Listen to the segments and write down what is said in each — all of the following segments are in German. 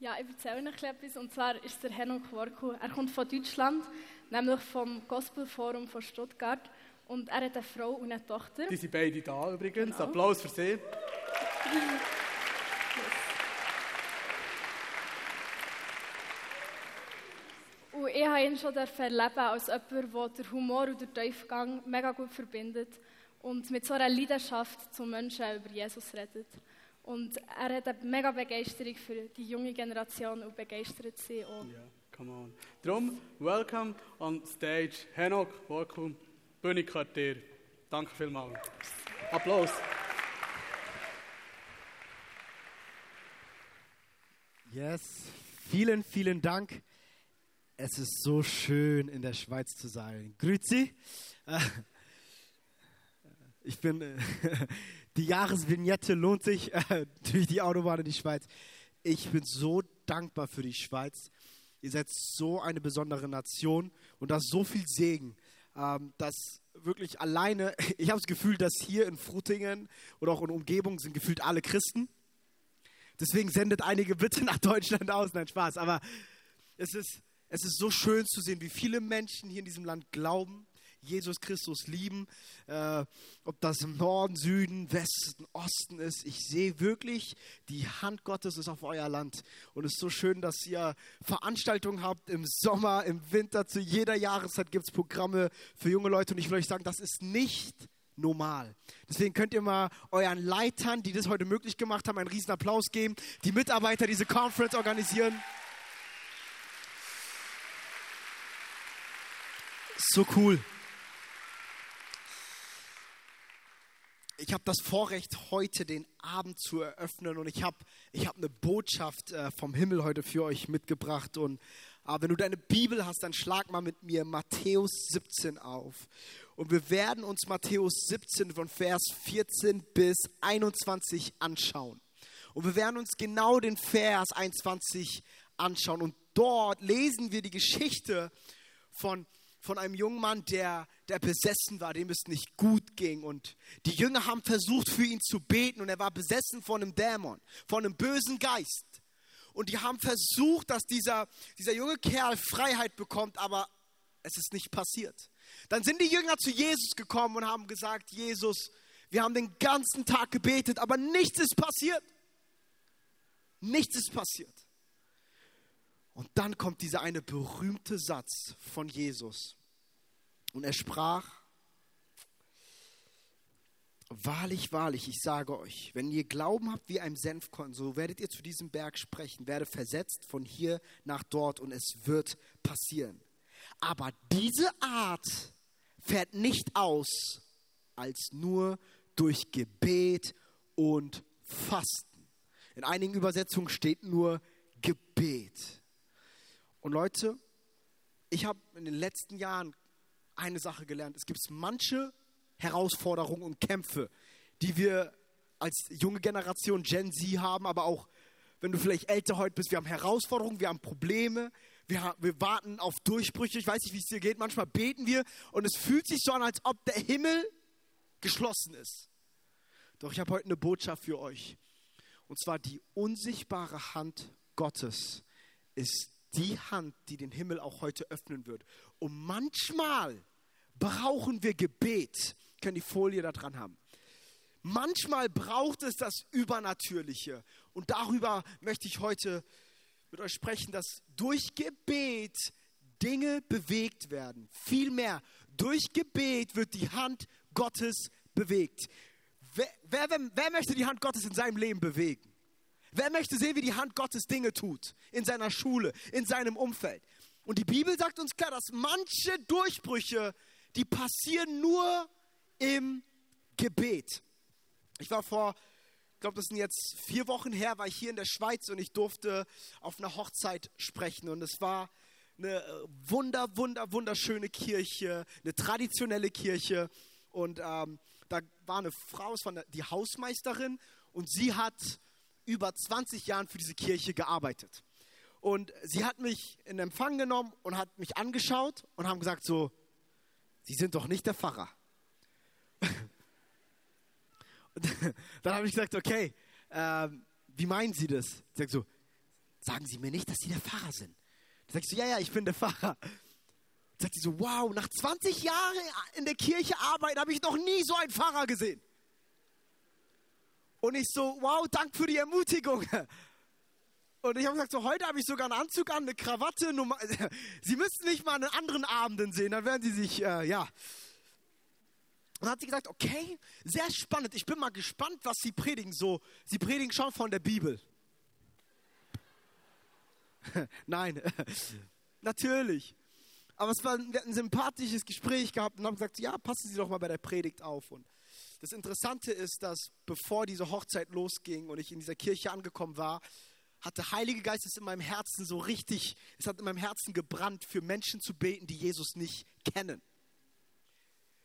Ja, ich erzähle euch etwas. Und zwar ist der Henok Worku. Er kommt von Deutschland, nämlich vom Gospel Forum von Stuttgart. Und er hat eine Frau und eine Tochter. Die sind beide da übrigens. Genau. Applaus für sie. Und ich habe ihn schon erleben als jemand, der den Humor und den Tiefgang mega gut verbindet und mit so einer Leidenschaft zu Menschen über Jesus redet. Und er hat eine mega Begeisterung für die junge Generation und begeistert sie auch. Ja, come on. Drum, welcome on stage. Henok, welcome. Bühne gehört dir. Danke vielmals. Applaus. Yes, vielen, vielen Dank. Es ist so schön, in der Schweiz zu sein. Grüezi. Äh, Ich bin, äh, die Jahresvignette lohnt sich äh, durch die Autobahn in die Schweiz. Ich bin so dankbar für die Schweiz. Ihr seid so eine besondere Nation und da ist so viel Segen, ähm, dass wirklich alleine, ich habe das Gefühl, dass hier in Frutingen oder auch in Umgebung sind gefühlt alle Christen. Deswegen sendet einige bitte nach Deutschland aus. Nein, Spaß. Aber es ist, es ist so schön zu sehen, wie viele Menschen hier in diesem Land glauben, Jesus Christus lieben. Äh, ob das im Norden, Süden, Westen, Osten ist. Ich sehe wirklich, die Hand Gottes ist auf euer Land. Und es ist so schön, dass ihr Veranstaltungen habt im Sommer, im Winter. Zu jeder Jahreszeit gibt es Programme für junge Leute. Und ich will euch sagen, das ist nicht normal. Deswegen könnt ihr mal euren Leitern, die das heute möglich gemacht haben, einen riesen Applaus geben. Die Mitarbeiter, die diese Conference organisieren. So cool. Ich habe das Vorrecht, heute den Abend zu eröffnen und ich habe ich hab eine Botschaft äh, vom Himmel heute für euch mitgebracht. Und äh, wenn du deine Bibel hast, dann schlag mal mit mir Matthäus 17 auf. Und wir werden uns Matthäus 17 von Vers 14 bis 21 anschauen. Und wir werden uns genau den Vers 21 anschauen. Und dort lesen wir die Geschichte von von einem jungen Mann, der, der besessen war, dem es nicht gut ging. Und die Jünger haben versucht, für ihn zu beten und er war besessen von einem Dämon, von einem bösen Geist. Und die haben versucht, dass dieser, dieser junge Kerl Freiheit bekommt, aber es ist nicht passiert. Dann sind die Jünger zu Jesus gekommen und haben gesagt, Jesus, wir haben den ganzen Tag gebetet, aber nichts ist passiert. Nichts ist passiert. Und dann kommt dieser eine berühmte Satz von Jesus. Und er sprach, Wahrlich, wahrlich, ich sage euch, wenn ihr Glauben habt wie ein Senfkorn, so werdet ihr zu diesem Berg sprechen, werde versetzt von hier nach dort und es wird passieren. Aber diese Art fährt nicht aus als nur durch Gebet und Fasten. In einigen Übersetzungen steht nur Gebet. Und Leute, ich habe in den letzten Jahren eine Sache gelernt. Es gibt manche Herausforderungen und Kämpfe, die wir als junge Generation Gen Z haben, aber auch wenn du vielleicht älter heute bist, wir haben Herausforderungen, wir haben Probleme, wir, wir warten auf Durchbrüche. Ich weiß nicht, wie es dir geht. Manchmal beten wir und es fühlt sich so an, als ob der Himmel geschlossen ist. Doch ich habe heute eine Botschaft für euch. Und zwar die unsichtbare Hand Gottes ist die Hand, die den Himmel auch heute öffnen wird. Und manchmal brauchen wir Gebet. Können die Folie da dran haben. Manchmal braucht es das Übernatürliche. Und darüber möchte ich heute mit euch sprechen, dass durch Gebet Dinge bewegt werden. Vielmehr, durch Gebet wird die Hand Gottes bewegt. Wer, wer, wer, möchte die Hand Gottes in seinem Leben bewegen? Wer möchte sehen, wie die Hand Gottes Dinge tut? In seiner Schule, in seinem Umfeld. Und die Bibel sagt uns klar, dass manche Durchbrüche, die passieren nur im Gebet. Ich war vor, ich glaube, das sind jetzt vier Wochen her, war ich hier in der Schweiz und ich durfte auf einer Hochzeit sprechen. Und es war eine wunder, wunder, wunderschöne Kirche, eine traditionelle Kirche. Und ähm, da war eine Frau, es war die Hausmeisterin und sie hat über 20 Jahren für diese Kirche gearbeitet. Und sie hat mich in Empfang genommen und hat mich angeschaut und haben gesagt so, Sie sind doch nicht der Pfarrer. Dann habe ich gesagt, okay, äh, wie meinen Sie das? Sie sagt so, sagen Sie mir nicht, dass Sie der Pfarrer sind. Dann sag ich so, ja, ja, ich bin der Pfarrer. Dann sagt sie so, wow, nach 20 Jahren in der Kirche arbeiten, habe ich noch nie so einen Pfarrer gesehen. Und ich so, wow, danke für die Ermutigung. Und ich habe gesagt, so heute habe ich sogar einen Anzug an, eine Krawatte. Nummer Sie müssten nicht mal an anderen Abenden sehen, dann werden Sie sich, äh, ja. Und dann hat sie gesagt, okay, sehr spannend. Ich bin mal gespannt, was Sie predigen. So, Sie predigen schon von der Bibel. Nein, natürlich. Aber es war wir hatten ein sympathisches Gespräch gehabt und haben gesagt, ja, passen Sie doch mal bei der Predigt auf. Und das Interessante ist, dass bevor diese Hochzeit losging und ich in dieser Kirche angekommen war, hat der Heilige Geist es in meinem Herzen so richtig, es hat in meinem Herzen gebrannt, für Menschen zu beten, die Jesus nicht kennen.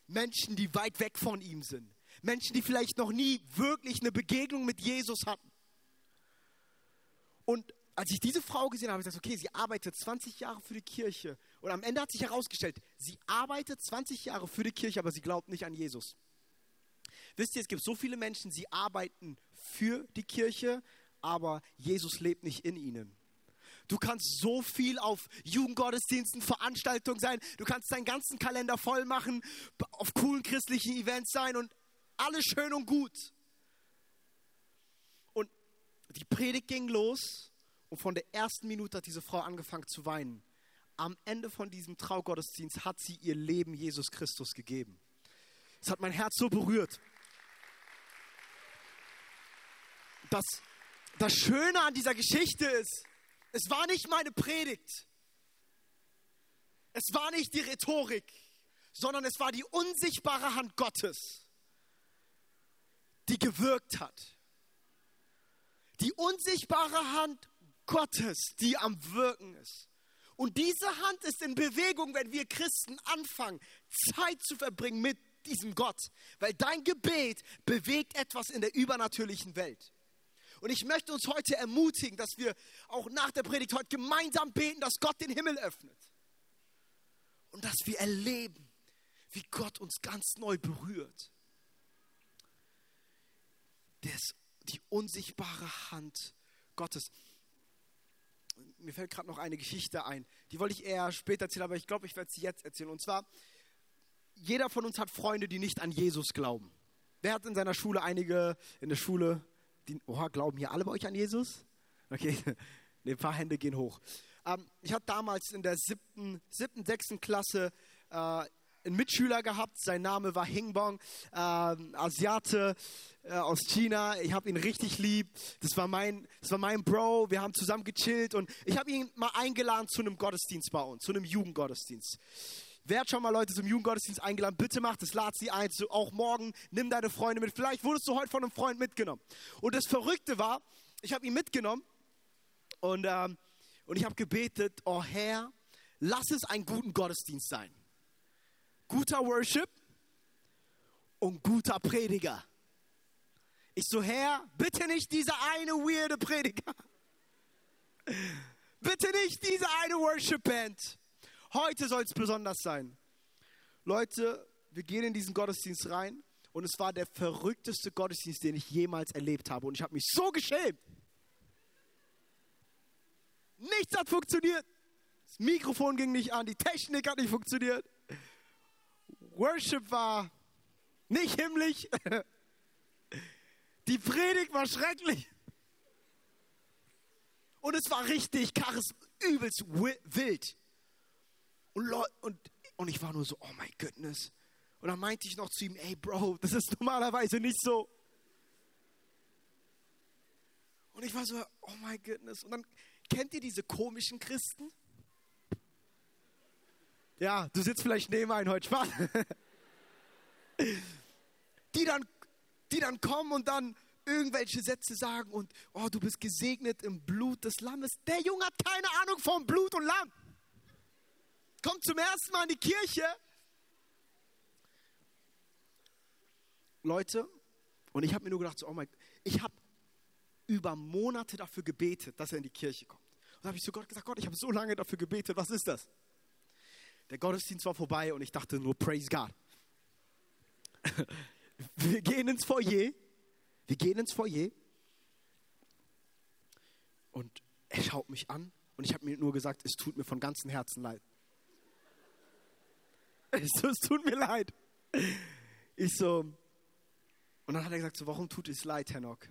Menschen, die weit weg von ihm sind. Menschen, die vielleicht noch nie wirklich eine Begegnung mit Jesus hatten. Und als ich diese Frau gesehen habe, habe ich gesagt, okay, sie arbeitet 20 Jahre für die Kirche. Und am Ende hat sich herausgestellt, sie arbeitet 20 Jahre für die Kirche, aber sie glaubt nicht an Jesus. Wisst ihr, es gibt so viele Menschen, sie arbeiten für die Kirche, aber Jesus lebt nicht in ihnen. Du kannst so viel auf Jugendgottesdiensten, Veranstaltungen sein. Du kannst deinen ganzen Kalender voll machen, auf coolen christlichen Events sein und alles schön und gut. Und die Predigt ging los und von der ersten Minute hat diese Frau angefangen zu weinen. Am Ende von diesem Traugottesdienst hat sie ihr Leben Jesus Christus gegeben. Es hat mein Herz so berührt. Das, das Schöne an dieser Geschichte ist, es war nicht meine Predigt. Es war nicht die Rhetorik, sondern es war die unsichtbare Hand Gottes, die gewirkt hat. Die unsichtbare Hand Gottes, die am Wirken ist. Und diese Hand ist in Bewegung, wenn wir Christen anfangen, Zeit zu verbringen mit diesem Gott. Weil dein Gebet bewegt etwas in der übernatürlichen Welt. Und ich möchte uns heute ermutigen, dass wir auch nach der Predigt heute gemeinsam beten, dass Gott den Himmel öffnet. Und dass wir erleben, wie Gott uns ganz neu berührt. Das, die unsichtbare Hand Gottes. Mir fällt gerade noch eine Geschichte ein. Die wollte ich eher später erzählen, aber ich glaube, ich werde sie jetzt erzählen. Und zwar, jeder von uns hat Freunde, die nicht an Jesus glauben. Wer hat in seiner Schule einige in der Schule die, oha, glauben hier alle bei euch an Jesus? Okay, ein paar Hände gehen hoch. Ähm, ich hatte damals in der siebten, siebten sechsten Klasse äh, einen Mitschüler gehabt, sein Name war Hingbong, äh, Asiate äh, aus China. Ich habe ihn richtig lieb. Das war, mein, das war mein Bro. Wir haben zusammen gechillt und ich habe ihn mal eingeladen zu einem Gottesdienst bei uns, zu einem Jugendgottesdienst. Wer hat schon mal Leute zum Jugendgottesdienst eingeladen? Bitte mach das, lad sie ein. Auch morgen, nimm deine Freunde mit. Vielleicht wurdest du heute von einem Freund mitgenommen. Und das Verrückte war, ich habe ihn mitgenommen und, ähm, und ich habe gebetet, oh Herr, lass es einen guten Gottesdienst sein. Guter Worship und guter Prediger. Ich so, Herr, bitte nicht dieser eine weirde Prediger. Bitte nicht diese eine Worship-Band. Heute soll es besonders sein. Leute, wir gehen in diesen Gottesdienst rein und es war der verrückteste Gottesdienst, den ich jemals erlebt habe. Und ich habe mich so geschämt. Nichts hat funktioniert. Das Mikrofon ging nicht an, die Technik hat nicht funktioniert. Worship war nicht himmlisch. Die Predigt war schrecklich. Und es war richtig Charis, übelst wild. Und, und, und ich war nur so, oh my goodness. Und dann meinte ich noch zu ihm, ey Bro, das ist normalerweise nicht so. Und ich war so, oh my goodness. Und dann kennt ihr diese komischen Christen? Ja, du sitzt vielleicht neben einem heute Spaß. Die dann, die dann kommen und dann irgendwelche Sätze sagen und, oh, du bist gesegnet im Blut des Lammes. Der Junge hat keine Ahnung vom Blut und Lamm kommt zum ersten Mal in die Kirche. Leute, und ich habe mir nur gedacht, so, oh mein, ich habe über Monate dafür gebetet, dass er in die Kirche kommt. Und da habe ich zu Gott gesagt, Gott, ich habe so lange dafür gebetet, was ist das? Der Gottesdienst war vorbei und ich dachte nur, praise God. Wir gehen ins Foyer, wir gehen ins Foyer und er schaut mich an und ich habe mir nur gesagt, es tut mir von ganzem Herzen leid. Ich so, es tut mir leid. Ich so, und dann hat er gesagt, so, warum tut es leid, Henok?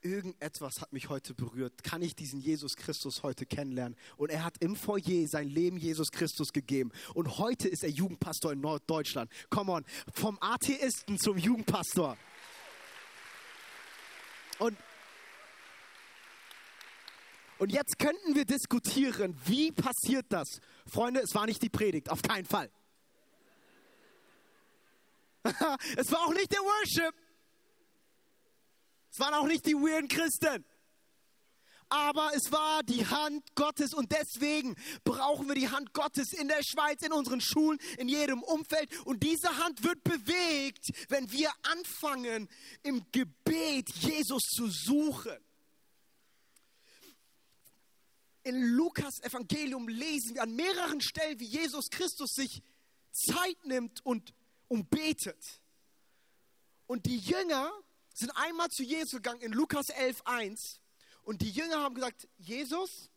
Irgendetwas hat mich heute berührt. Kann ich diesen Jesus Christus heute kennenlernen? Und er hat im Foyer sein Leben Jesus Christus gegeben. Und heute ist er Jugendpastor in Norddeutschland. Come on, vom Atheisten zum Jugendpastor. Und und jetzt könnten wir diskutieren, wie passiert das? Freunde, es war nicht die Predigt, auf keinen Fall. es war auch nicht der Worship. Es waren auch nicht die weirden Christen. Aber es war die Hand Gottes und deswegen brauchen wir die Hand Gottes in der Schweiz, in unseren Schulen, in jedem Umfeld. Und diese Hand wird bewegt, wenn wir anfangen, im Gebet Jesus zu suchen. In Lukas Evangelium lesen wir an mehreren Stellen, wie Jesus Christus sich Zeit nimmt und und betet. Und die Jünger sind einmal zu Jesus gegangen in Lukas 11.1 und die Jünger haben gesagt, Jesus,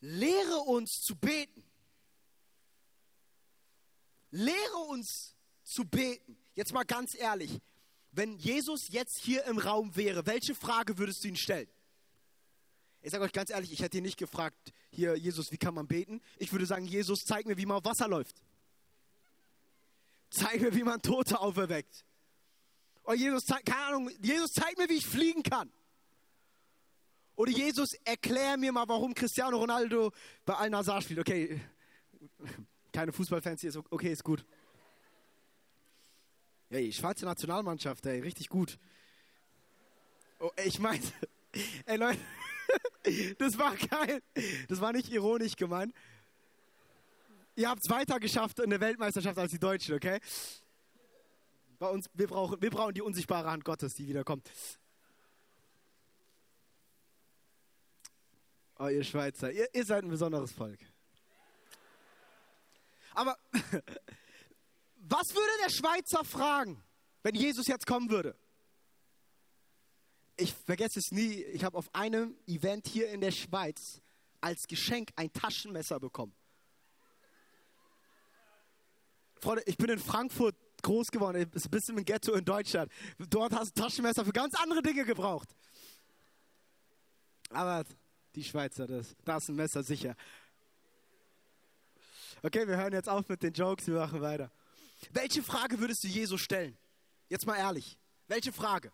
lehre uns zu beten. Lehre uns zu beten. Jetzt mal ganz ehrlich, wenn Jesus jetzt hier im Raum wäre, welche Frage würdest du ihn stellen? Ich sage euch ganz ehrlich, ich hätte ihn nicht gefragt, hier Jesus, wie kann man beten? Ich würde sagen, Jesus, zeig mir, wie man auf Wasser läuft. Zeig mir, wie man Tote auferweckt. Oder Jesus, keine Ahnung, Jesus, zeig mir, wie ich fliegen kann. Oder Jesus, erklär mir mal, warum Cristiano Ronaldo bei Al-Nazar spielt. Okay, keine Fußballfans hier, ist okay, ist gut. Hey, schwarze Nationalmannschaft, ey, richtig gut. Oh, ich meine, ey Leute, das war geil. Das war nicht ironisch gemeint. Ihr habt es weiter geschafft in der Weltmeisterschaft als die Deutschen, okay? Bei uns, wir brauchen, wir brauchen die unsichtbare Hand Gottes, die wiederkommt. Oh, ihr Schweizer, ihr, ihr seid ein besonderes Volk. Aber was würde der Schweizer fragen, wenn Jesus jetzt kommen würde? Ich vergesse es nie, ich habe auf einem Event hier in der Schweiz als Geschenk ein Taschenmesser bekommen. Freunde, ich bin in Frankfurt groß geworden, ein bisschen im Ghetto in Deutschland. Dort hast du Taschenmesser für ganz andere Dinge gebraucht. Aber die Schweizer, das, da ist ein Messer sicher. Okay, wir hören jetzt auf mit den Jokes, wir machen weiter. Welche Frage würdest du Jesus stellen? Jetzt mal ehrlich. Welche Frage?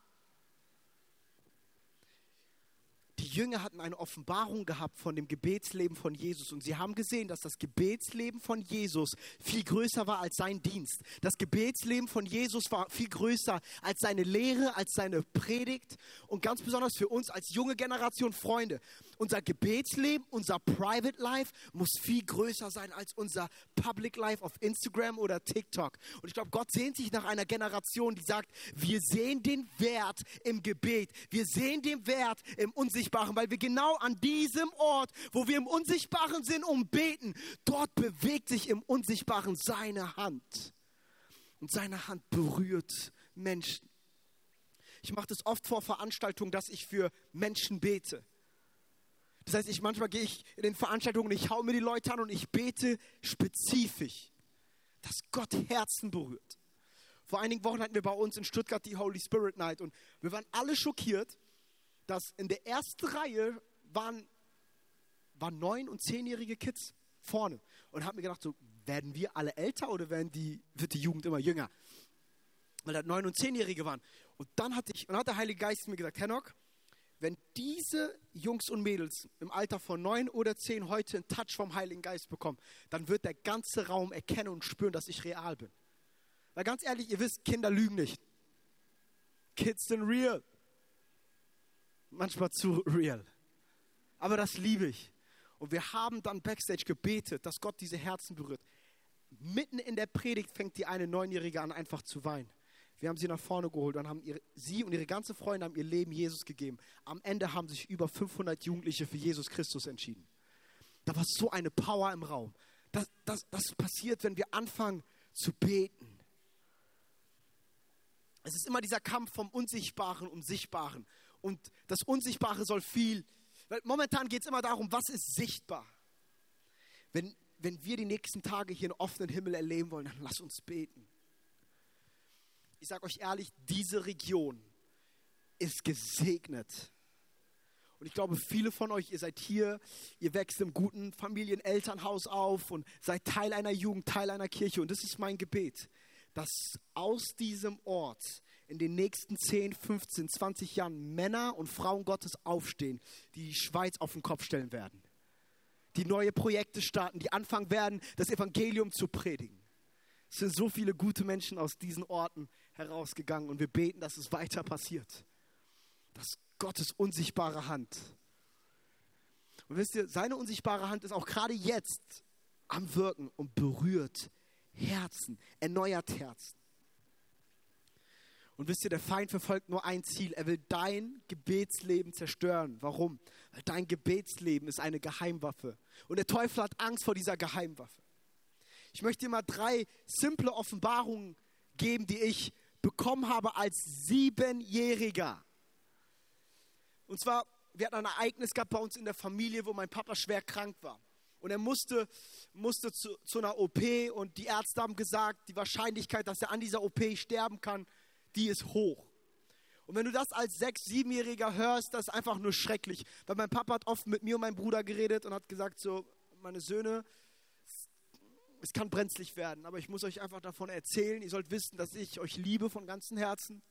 die Jünger hatten eine Offenbarung gehabt von dem Gebetsleben von Jesus und sie haben gesehen, dass das Gebetsleben von Jesus viel größer war als sein Dienst. Das Gebetsleben von Jesus war viel größer als seine Lehre, als seine Predigt und ganz besonders für uns als junge Generation Freunde. Unser Gebetsleben, unser Private Life muss viel größer sein als unser Public Life auf Instagram oder TikTok. Und ich glaube, Gott sehnt sich nach einer Generation, die sagt, wir sehen den Wert im Gebet, wir sehen den Wert im Unsichtbaren, weil wir genau an diesem Ort, wo wir im Unsichtbaren sind und beten, dort bewegt sich im Unsichtbaren seine Hand. Und seine Hand berührt Menschen. Ich mache das oft vor Veranstaltungen, dass ich für Menschen bete. Das heißt, ich manchmal gehe ich in den Veranstaltungen, ich haue mir die Leute an und ich bete spezifisch, dass Gott Herzen berührt. Vor einigen Wochen hatten wir bei uns in Stuttgart die Holy Spirit Night und wir waren alle schockiert, dass in der ersten Reihe waren, waren neun- und zehnjährige Kids vorne und haben mir gedacht, so werden wir alle älter oder werden die, wird die Jugend immer jünger? Weil da neun- und zehnjährige waren. Und dann hatte ich, und hat der Heilige Geist mir gesagt, Henok, wenn diese Jungs und Mädels im Alter von neun oder zehn heute einen Touch vom Heiligen Geist bekommen, dann wird der ganze Raum erkennen und spüren, dass ich real bin. Weil ganz ehrlich, ihr wisst, Kinder lügen nicht. Kids sind real. Manchmal zu real. Aber das liebe ich. Und wir haben dann backstage gebetet, dass Gott diese Herzen berührt. Mitten in der Predigt fängt die eine Neunjährige an, einfach zu weinen. Wir haben sie nach vorne geholt und haben ihre, sie und ihre ganze Freunde haben ihr Leben Jesus gegeben. Am Ende haben sich über 500 Jugendliche für Jesus Christus entschieden. Da war so eine Power im Raum. Das, das, das passiert, wenn wir anfangen zu beten. Es ist immer dieser Kampf vom Unsichtbaren um Sichtbaren. Und das Unsichtbare soll viel, Weil momentan geht es immer darum, was ist sichtbar. Wenn, wenn wir die nächsten Tage hier einen offenen Himmel erleben wollen, dann lass uns beten. Ich sage euch ehrlich, diese Region ist gesegnet. Und ich glaube, viele von euch, ihr seid hier, ihr wächst im guten Familienelternhaus auf und seid Teil einer Jugend, Teil einer Kirche. Und das ist mein Gebet, dass aus diesem Ort in den nächsten 10, 15, 20 Jahren Männer und Frauen Gottes aufstehen, die die Schweiz auf den Kopf stellen werden. Die neue Projekte starten, die anfangen werden, das Evangelium zu predigen. Es sind so viele gute Menschen aus diesen Orten herausgegangen und wir beten, dass es weiter passiert. Dass Gottes unsichtbare Hand. Und wisst ihr, seine unsichtbare Hand ist auch gerade jetzt am Wirken und berührt Herzen, erneuert Herzen. Und wisst ihr, der Feind verfolgt nur ein Ziel. Er will dein Gebetsleben zerstören. Warum? Weil dein Gebetsleben ist eine Geheimwaffe. Und der Teufel hat Angst vor dieser Geheimwaffe. Ich möchte dir mal drei simple Offenbarungen geben, die ich bekommen habe als Siebenjähriger. Und zwar, wir hatten ein Ereignis gehabt bei uns in der Familie, wo mein Papa schwer krank war. Und er musste, musste zu, zu einer OP und die Ärzte haben gesagt, die Wahrscheinlichkeit, dass er an dieser OP sterben kann, die ist hoch. Und wenn du das als sechs-, siebenjähriger hörst, das ist einfach nur schrecklich. Weil mein Papa hat oft mit mir und meinem Bruder geredet und hat gesagt, so, meine Söhne, es kann brenzlig werden, aber ich muss euch einfach davon erzählen. Ihr sollt wissen, dass ich euch liebe von ganzem Herzen,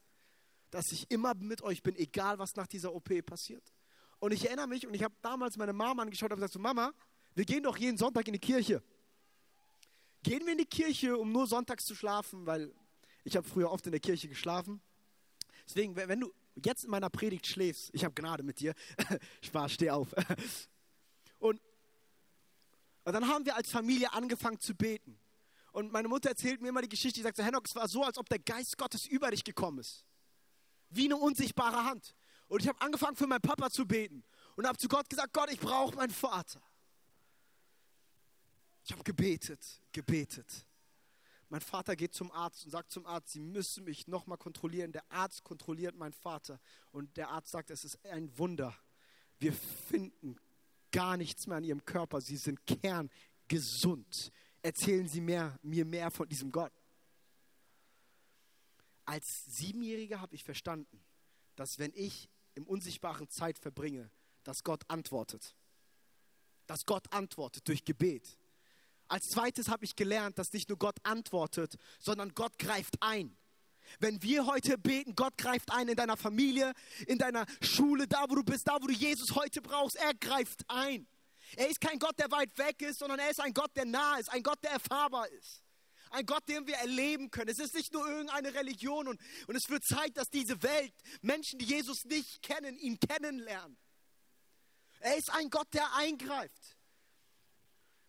dass ich immer mit euch bin, egal was nach dieser OP passiert. Und ich erinnere mich, und ich habe damals meine Mama angeschaut und gesagt, so, Mama, wir gehen doch jeden Sonntag in die Kirche. Gehen wir in die Kirche, um nur sonntags zu schlafen, weil ich habe früher oft in der Kirche geschlafen. Deswegen, wenn du jetzt in meiner Predigt schläfst, ich habe Gnade mit dir. Spaß, steh auf. Und und dann haben wir als Familie angefangen zu beten. Und meine Mutter erzählt mir immer die Geschichte, die sagt, Henok, es war so, als ob der Geist Gottes über dich gekommen ist. Wie eine unsichtbare Hand. Und ich habe angefangen für meinen Papa zu beten. Und habe zu Gott gesagt, Gott, ich brauche meinen Vater. Ich habe gebetet, gebetet. Mein Vater geht zum Arzt und sagt zum Arzt, Sie müssen mich nochmal kontrollieren. Der Arzt kontrolliert meinen Vater. Und der Arzt sagt, es ist ein Wunder. Wir finden gar nichts mehr an ihrem Körper. Sie sind kerngesund. Erzählen Sie mehr, mir mehr von diesem Gott. Als Siebenjähriger habe ich verstanden, dass wenn ich im unsichtbaren Zeit verbringe, dass Gott antwortet. Dass Gott antwortet durch Gebet. Als zweites habe ich gelernt, dass nicht nur Gott antwortet, sondern Gott greift ein. Wenn wir heute beten, Gott greift ein in deiner Familie, in deiner Schule, da wo du bist, da wo du Jesus heute brauchst, er greift ein. Er ist kein Gott, der weit weg ist, sondern er ist ein Gott, der nah ist, ein Gott, der erfahrbar ist. Ein Gott, den wir erleben können. Es ist nicht nur irgendeine Religion und, und es wird Zeit, dass diese Welt, Menschen, die Jesus nicht kennen, ihn kennenlernen. Er ist ein Gott, der eingreift.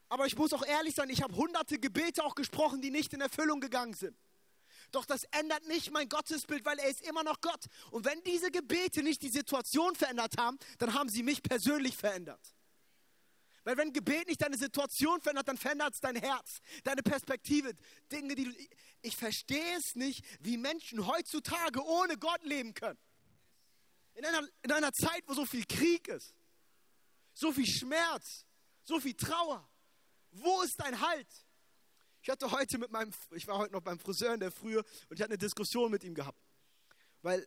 Aber ich muss auch ehrlich sein, ich habe hunderte Gebete auch gesprochen, die nicht in Erfüllung gegangen sind. Doch das ändert nicht mein Gottesbild, weil er ist immer noch Gott. Und wenn diese Gebete nicht die Situation verändert haben, dann haben sie mich persönlich verändert. Weil wenn Gebet nicht deine Situation verändert, dann verändert es dein Herz, deine Perspektive, Dinge, die du... Ich verstehe es nicht, wie Menschen heutzutage ohne Gott leben können. In einer, in einer Zeit, wo so viel Krieg ist, so viel Schmerz, so viel Trauer. Wo ist dein Halt? Ich hatte heute mit meinem, ich war heute noch beim Friseur in der Frühe und ich hatte eine Diskussion mit ihm gehabt. Weil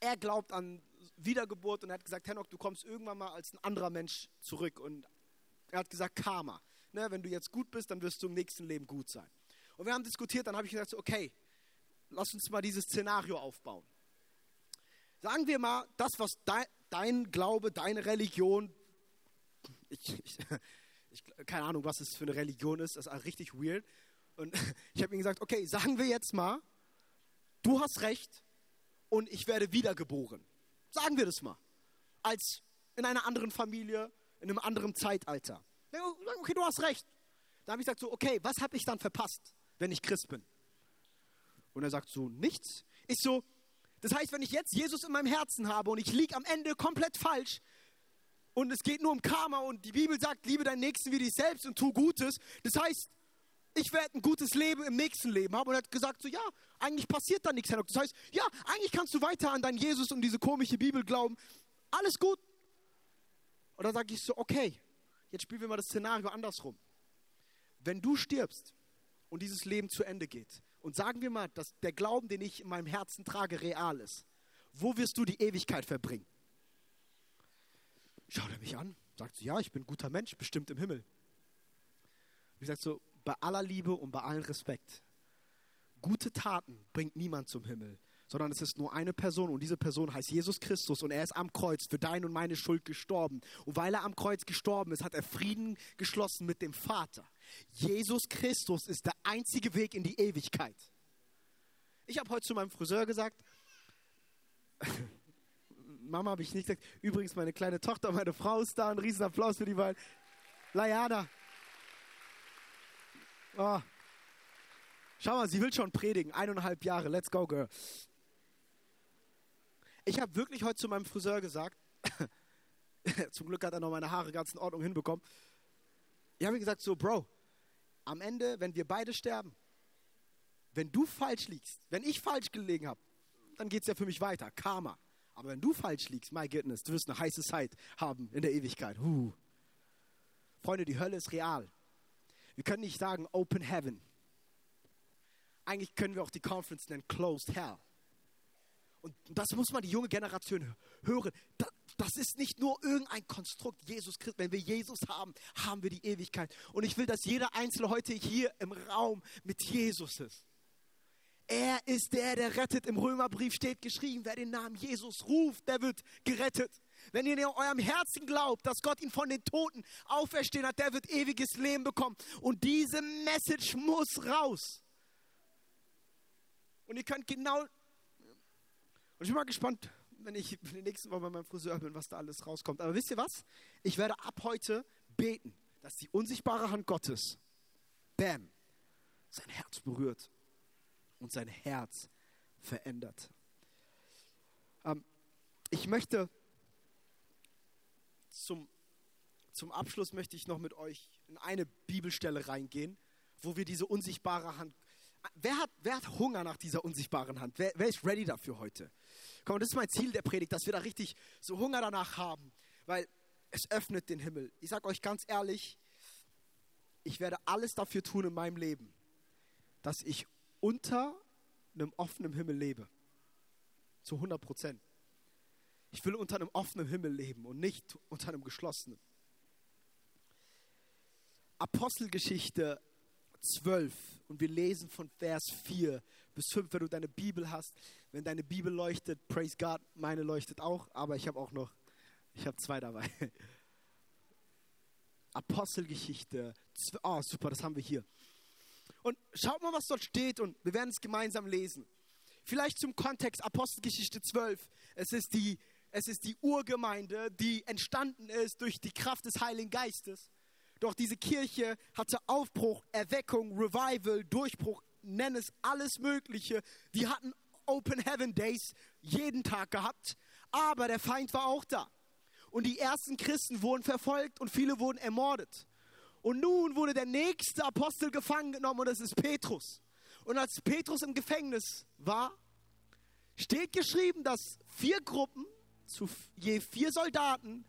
er glaubt an Wiedergeburt und er hat gesagt, Henok, du kommst irgendwann mal als ein anderer Mensch zurück. Und er hat gesagt, Karma. Ne, wenn du jetzt gut bist, dann wirst du im nächsten Leben gut sein. Und wir haben diskutiert, dann habe ich gesagt, okay, lass uns mal dieses Szenario aufbauen. Sagen wir mal, das, was dein, dein Glaube, deine Religion, ich, ich, keine Ahnung, was es für eine Religion ist, das ist richtig weird. Und ich habe ihm gesagt, okay, sagen wir jetzt mal, du hast recht und ich werde wiedergeboren. Sagen wir das mal. Als in einer anderen Familie, in einem anderen Zeitalter. Okay, du hast recht. Da habe ich gesagt so, okay, was habe ich dann verpasst, wenn ich Christ bin? Und er sagt so, nichts. Ich so, das heißt, wenn ich jetzt Jesus in meinem Herzen habe und ich liege am Ende komplett falsch, und es geht nur um Karma und die Bibel sagt, liebe deinen Nächsten wie dich selbst und tu Gutes. Das heißt, ich werde ein gutes Leben im nächsten Leben haben. Und er hat gesagt, so ja, eigentlich passiert da nichts, Das heißt, ja, eigentlich kannst du weiter an deinen Jesus und diese komische Bibel glauben. Alles gut. Und dann sage ich so, okay, jetzt spielen wir mal das Szenario andersrum. Wenn du stirbst und dieses Leben zu Ende geht, und sagen wir mal, dass der Glauben, den ich in meinem Herzen trage, real ist, wo wirst du die Ewigkeit verbringen? Schaut er mich an, sagt so, ja, ich bin ein guter Mensch, bestimmt im Himmel. Ich sage so, bei aller Liebe und bei allem Respekt, gute Taten bringt niemand zum Himmel, sondern es ist nur eine Person und diese Person heißt Jesus Christus und er ist am Kreuz für deine und meine Schuld gestorben. Und weil er am Kreuz gestorben ist, hat er Frieden geschlossen mit dem Vater. Jesus Christus ist der einzige Weg in die Ewigkeit. Ich habe heute zu meinem Friseur gesagt, Mama habe ich nicht gesagt, übrigens meine kleine Tochter, meine Frau ist da, ein riesen Applaus für die beiden. Layana. Oh. Schau mal, sie will schon predigen, eineinhalb Jahre, let's go, girl. Ich habe wirklich heute zu meinem Friseur gesagt, zum Glück hat er noch meine Haare ganz in Ordnung hinbekommen. Ich habe ihm gesagt, so, Bro, am Ende, wenn wir beide sterben, wenn du falsch liegst, wenn ich falsch gelegen habe, dann geht es ja für mich weiter, Karma. Aber wenn du falsch liegst, my goodness, du wirst eine heiße Zeit haben in der Ewigkeit. Huh. Freunde, die Hölle ist real. Wir können nicht sagen Open Heaven. Eigentlich können wir auch die Conference nennen Closed Hell. Und das muss man die junge Generation hören. Das ist nicht nur irgendein Konstrukt, Jesus Christus. Wenn wir Jesus haben, haben wir die Ewigkeit. Und ich will, dass jeder Einzelne heute hier im Raum mit Jesus ist. Er ist der, der rettet. Im Römerbrief steht geschrieben, wer den Namen Jesus ruft, der wird gerettet. Wenn ihr in eurem Herzen glaubt, dass Gott ihn von den Toten auferstehen hat, der wird ewiges Leben bekommen. Und diese Message muss raus. Und ihr könnt genau und ich bin mal gespannt, wenn ich in den nächsten Wochen bei meinem Friseur bin, was da alles rauskommt. Aber wisst ihr was? Ich werde ab heute beten, dass die unsichtbare Hand Gottes, bam, sein Herz berührt und sein Herz verändert. Ähm, ich möchte zum, zum Abschluss möchte ich noch mit euch in eine Bibelstelle reingehen, wo wir diese unsichtbare Hand wer hat, wer hat Hunger nach dieser unsichtbaren Hand? Wer, wer ist ready dafür heute? Komm, das ist mein Ziel der Predigt, dass wir da richtig so Hunger danach haben, weil es öffnet den Himmel. Ich sage euch ganz ehrlich, ich werde alles dafür tun in meinem Leben, dass ich unter einem offenen Himmel lebe. Zu 100 Prozent. Ich will unter einem offenen Himmel leben und nicht unter einem geschlossenen. Apostelgeschichte 12 und wir lesen von Vers 4 bis 5, wenn du deine Bibel hast. Wenn deine Bibel leuchtet, praise God, meine leuchtet auch, aber ich habe auch noch, ich habe zwei dabei. Apostelgeschichte, oh super, das haben wir hier. Und schaut mal, was dort steht und wir werden es gemeinsam lesen. Vielleicht zum Kontext Apostelgeschichte 12. Es ist die, es ist die Urgemeinde, die entstanden ist durch die Kraft des Heiligen Geistes. Doch diese Kirche hatte Aufbruch, Erweckung, Revival, Durchbruch, nenn es alles Mögliche. Die hatten Open Heaven Days jeden Tag gehabt, aber der Feind war auch da. Und die ersten Christen wurden verfolgt und viele wurden ermordet. Und nun wurde der nächste Apostel gefangen genommen und das ist Petrus. Und als Petrus im Gefängnis war, steht geschrieben, dass vier Gruppen zu je vier Soldaten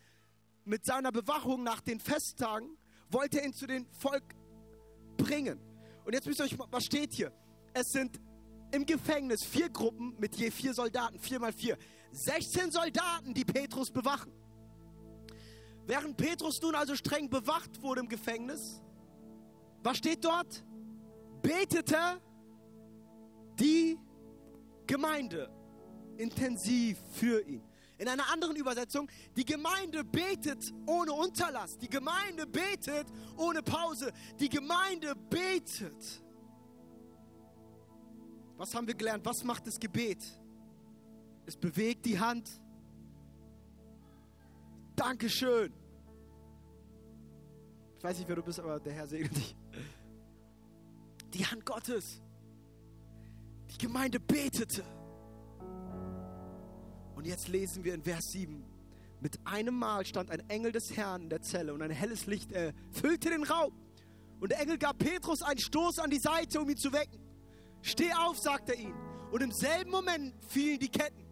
mit seiner Bewachung nach den Festtagen wollte er ihn zu dem Volk bringen. Und jetzt müsst ihr euch, was steht hier? Es sind im Gefängnis vier Gruppen mit je vier Soldaten, vier mal vier. 16 Soldaten, die Petrus bewachen. Während Petrus nun also streng bewacht wurde im Gefängnis, was steht dort? Betete die Gemeinde intensiv für ihn. In einer anderen Übersetzung, die Gemeinde betet ohne Unterlass. Die Gemeinde betet ohne Pause. Die Gemeinde betet. Was haben wir gelernt? Was macht das Gebet? Es bewegt die Hand. Dankeschön. Ich weiß nicht, wer du bist, aber der Herr segne dich. Die Hand Gottes. Die Gemeinde betete. Und jetzt lesen wir in Vers 7. Mit einem Mal stand ein Engel des Herrn in der Zelle und ein helles Licht erfüllte den Raum. Und der Engel gab Petrus einen Stoß an die Seite, um ihn zu wecken. Steh auf, sagt er ihm. Und im selben Moment fielen die Ketten.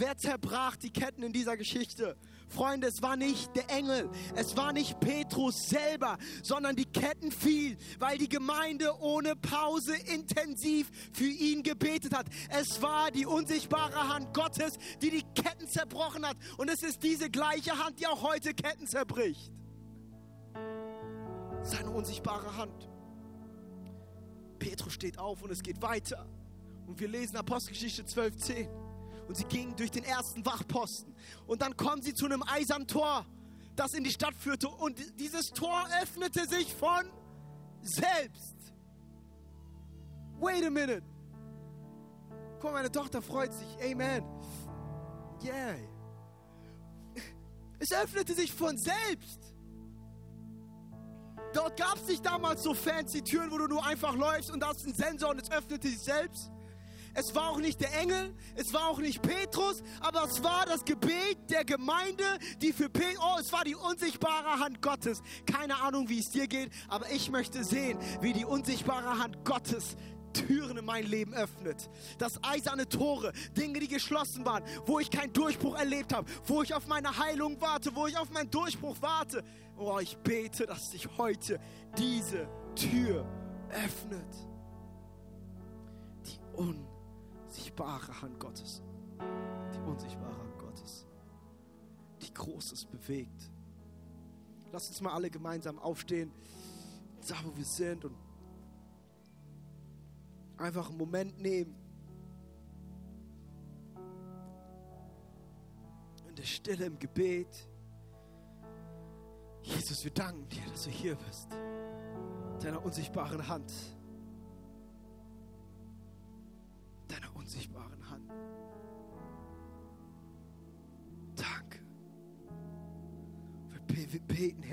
Wer zerbrach die Ketten in dieser Geschichte? Freunde, es war nicht der Engel, es war nicht Petrus selber, sondern die Ketten fiel, weil die Gemeinde ohne Pause intensiv für ihn gebetet hat. Es war die unsichtbare Hand Gottes, die die Ketten zerbrochen hat. Und es ist diese gleiche Hand, die auch heute Ketten zerbricht. Seine unsichtbare Hand. Petrus steht auf und es geht weiter. Und wir lesen Apostelgeschichte 12,10. Und sie gingen durch den ersten Wachposten. Und dann kommen sie zu einem eisernen Tor, das in die Stadt führte. Und dieses Tor öffnete sich von selbst. Wait a minute. Guck, meine Tochter freut sich. Amen. Yeah. Es öffnete sich von selbst. Dort gab es nicht damals so fancy Türen, wo du nur einfach läufst und da ist ein Sensor und es öffnete sich selbst. Es war auch nicht der Engel, es war auch nicht Petrus, aber es war das Gebet der Gemeinde, die für Petrus, oh, es war die unsichtbare Hand Gottes. Keine Ahnung, wie es dir geht, aber ich möchte sehen, wie die unsichtbare Hand Gottes Türen in mein Leben öffnet. Das eiserne Tore, Dinge, die geschlossen waren, wo ich keinen Durchbruch erlebt habe, wo ich auf meine Heilung warte, wo ich auf meinen Durchbruch warte. Oh, ich bete, dass sich heute diese Tür öffnet. Die unsichtbare unsichtbare Hand Gottes. Die unsichtbare Hand Gottes. Die Großes bewegt. Lass uns mal alle gemeinsam aufstehen, da wo wir sind und einfach einen Moment nehmen. In der Stille im Gebet. Jesus, wir danken dir, dass du hier bist. Deiner unsichtbaren Hand.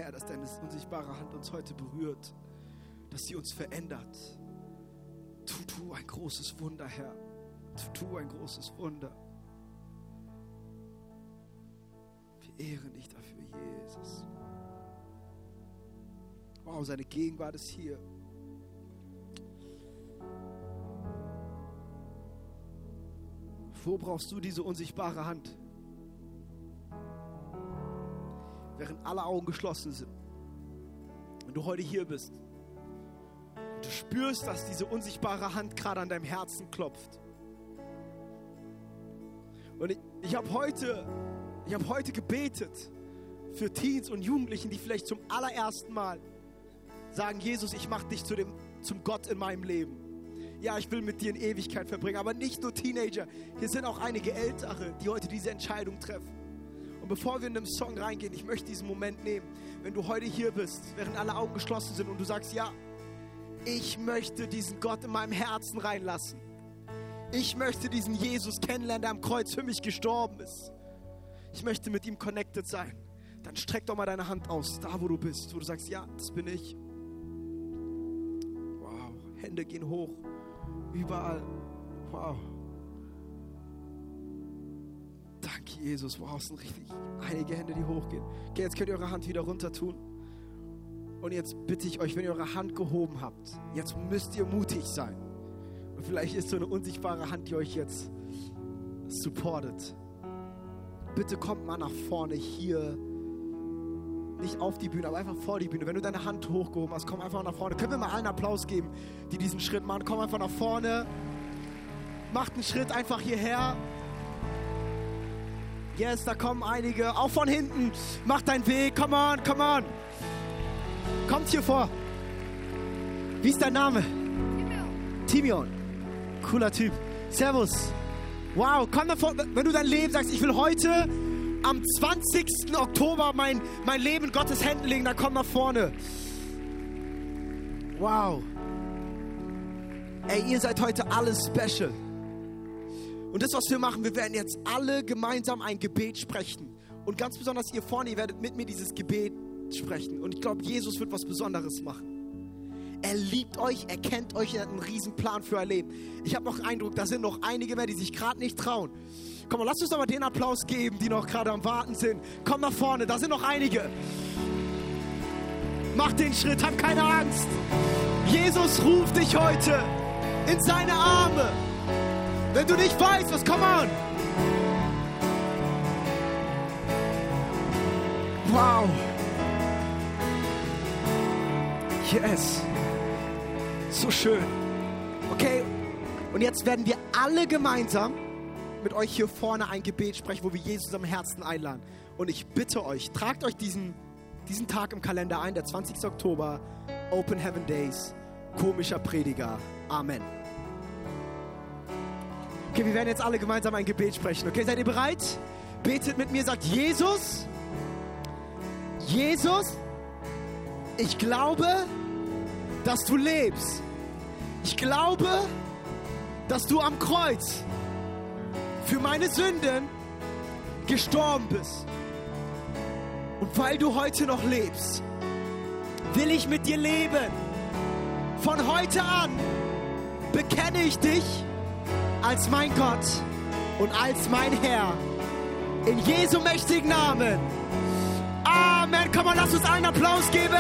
Herr, dass deine unsichtbare Hand uns heute berührt, dass sie uns verändert. Tu, tu ein großes Wunder, Herr. Tu, tu ein großes Wunder. Wir ehren dich dafür, Jesus. Wow, seine Gegenwart ist hier. Wo brauchst du diese unsichtbare Hand? Während alle Augen geschlossen sind. Wenn du heute hier bist und du spürst, dass diese unsichtbare Hand gerade an deinem Herzen klopft. Und ich, ich habe heute, hab heute gebetet für Teens und Jugendlichen, die vielleicht zum allerersten Mal sagen, Jesus, ich mache dich zu dem, zum Gott in meinem Leben ja, ich will mit dir in Ewigkeit verbringen. Aber nicht nur Teenager, hier sind auch einige Ältere, die heute diese Entscheidung treffen. Und bevor wir in den Song reingehen, ich möchte diesen Moment nehmen, wenn du heute hier bist, während alle Augen geschlossen sind und du sagst, ja, ich möchte diesen Gott in meinem Herzen reinlassen. Ich möchte diesen Jesus kennenlernen, der am Kreuz für mich gestorben ist. Ich möchte mit ihm connected sein. Dann streck doch mal deine Hand aus, da wo du bist, wo du sagst, ja, das bin ich. Wow, Hände gehen hoch. Überall. Wow. Jesus. Wow, es sind richtig einige Hände, die hochgehen. Okay, jetzt könnt ihr eure Hand wieder runter tun. Und jetzt bitte ich euch, wenn ihr eure Hand gehoben habt, jetzt müsst ihr mutig sein. Und vielleicht ist so eine unsichtbare Hand, die euch jetzt supportet. Bitte kommt mal nach vorne hier nicht auf die Bühne, aber einfach vor die Bühne. Wenn du deine Hand hochgehoben hast, komm einfach nach vorne. Können wir mal allen Applaus geben, die diesen Schritt machen? Komm einfach nach vorne. Macht einen Schritt einfach hierher. Yes, da kommen einige. Auch von hinten. Macht deinen Weg. Come on, come on. Kommt hier vor. Wie ist dein Name? Timion. Timion. Cooler Typ. Servus. Wow, komm davor, wenn du dein Leben sagst, ich will heute am 20. Oktober mein, mein Leben in Gottes Händen legen, dann komm nach vorne. Wow. Ey, ihr seid heute alle special. Und das, was wir machen, wir werden jetzt alle gemeinsam ein Gebet sprechen. Und ganz besonders ihr vorne, ihr werdet mit mir dieses Gebet sprechen. Und ich glaube, Jesus wird was Besonderes machen. Er liebt euch, er kennt euch, er hat einen riesen Plan für euer Leben. Ich habe noch Eindruck, da sind noch einige mehr, die sich gerade nicht trauen. Komm mal, lass uns doch mal den Applaus geben, die noch gerade am Warten sind. Komm nach vorne, da sind noch einige. Mach den Schritt, hab keine Angst. Jesus ruft dich heute in seine Arme. Wenn du nicht weißt, was, komm on. Wow. Yes. So schön. Okay, und jetzt werden wir alle gemeinsam mit euch hier vorne ein Gebet sprechen, wo wir Jesus am Herzen einladen. Und ich bitte euch, tragt euch diesen, diesen Tag im Kalender ein, der 20. Oktober, Open Heaven Days, komischer Prediger. Amen. Okay, wir werden jetzt alle gemeinsam ein Gebet sprechen. Okay, seid ihr bereit? Betet mit mir, sagt Jesus, Jesus, ich glaube, dass du lebst. Ich glaube, dass du am Kreuz für meine Sünden gestorben bist. Und weil du heute noch lebst, will ich mit dir leben. Von heute an bekenne ich dich als mein Gott und als mein Herr. In Jesu mächtigen Namen. Amen. Komm mal, lass uns einen Applaus geben.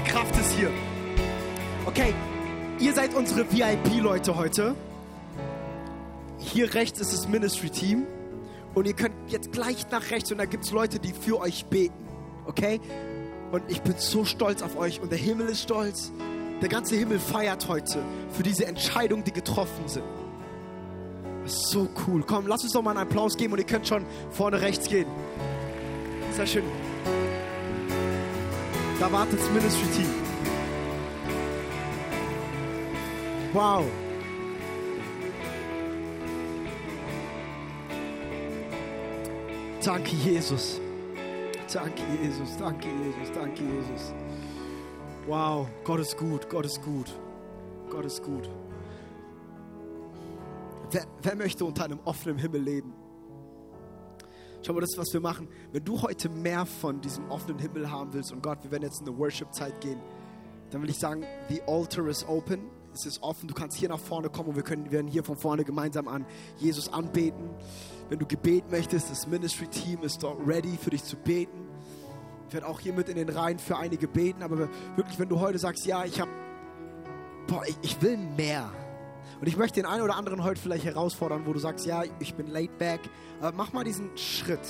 Seine Kraft ist hier. Okay, ihr seid unsere VIP-Leute heute. Hier rechts ist das Ministry-Team. Und ihr könnt jetzt gleich nach rechts und da gibt es Leute, die für euch beten. Okay? Und ich bin so stolz auf euch und der Himmel ist stolz. Der ganze Himmel feiert heute für diese Entscheidungen, die getroffen sind. Das ist so cool. Komm, lass uns doch mal einen Applaus geben und ihr könnt schon vorne rechts gehen. Sehr schön. Da wartet das Ministry-Team. Wow. Danke, Jesus. Danke, Jesus. Danke, Jesus. Danke, Jesus. Wow. Gott ist gut. Gott ist gut. Gott ist gut. Wer, wer möchte unter einem offenen Himmel leben? Schau mal, das ist, was wir machen. Wenn du heute mehr von diesem offenen Himmel haben willst und Gott, wir werden jetzt in eine Worship-Zeit gehen, dann will ich sagen, the altar is open. Es ist offen. Du kannst hier nach vorne kommen und wir können, werden hier von vorne gemeinsam an Jesus anbeten. Wenn du Gebet möchtest, das Ministry-Team ist dort ready für dich zu beten. Ich werde auch hier mit in den Reihen für einige beten, aber wirklich, wenn du heute sagst, ja, ich habe, boah, ich, ich will mehr. Und ich möchte den einen oder anderen heute vielleicht herausfordern, wo du sagst, ja, ich bin laid back, aber mach mal diesen Schritt.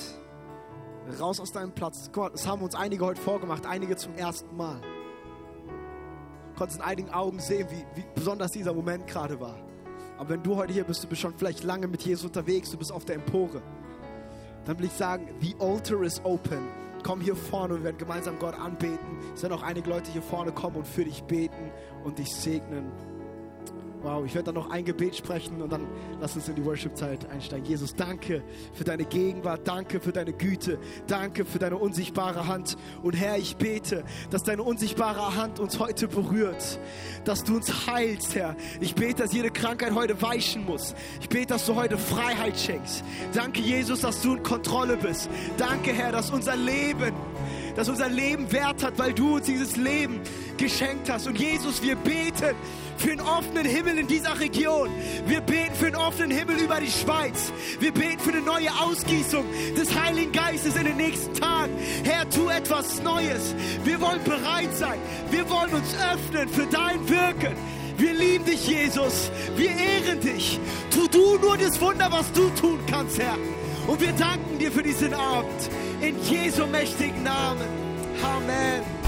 Raus aus deinem Platz. Guck mal, das haben uns einige heute vorgemacht, einige zum ersten Mal. Du konntest in einigen Augen sehen, wie, wie besonders dieser Moment gerade war. Aber wenn du heute hier bist, du bist schon vielleicht lange mit Jesus unterwegs, du bist auf der Empore, dann will ich sagen, the altar is open. Komm hier vorne und wir werden gemeinsam Gott anbeten. Es werden auch einige Leute hier vorne kommen und für dich beten und dich segnen. Wow, ich werde dann noch ein Gebet sprechen und dann lass uns in die Worship-Zeit einsteigen. Jesus, danke für deine Gegenwart, danke für deine Güte, danke für deine unsichtbare Hand. Und Herr, ich bete, dass deine unsichtbare Hand uns heute berührt, dass du uns heilst, Herr. Ich bete, dass jede Krankheit heute weichen muss. Ich bete, dass du heute Freiheit schenkst. Danke, Jesus, dass du in Kontrolle bist. Danke, Herr, dass unser Leben dass unser Leben Wert hat, weil du uns dieses Leben geschenkt hast. Und Jesus, wir beten für einen offenen Himmel in dieser Region. Wir beten für einen offenen Himmel über die Schweiz. Wir beten für eine neue Ausgießung des Heiligen Geistes in den nächsten Tagen. Herr, tu etwas Neues. Wir wollen bereit sein. Wir wollen uns öffnen für dein Wirken. Wir lieben dich, Jesus. Wir ehren dich. Tu du nur das Wunder, was du tun kannst, Herr. Und wir danken dir für diesen Abend. In Jesu mächtigen Namen. Amen.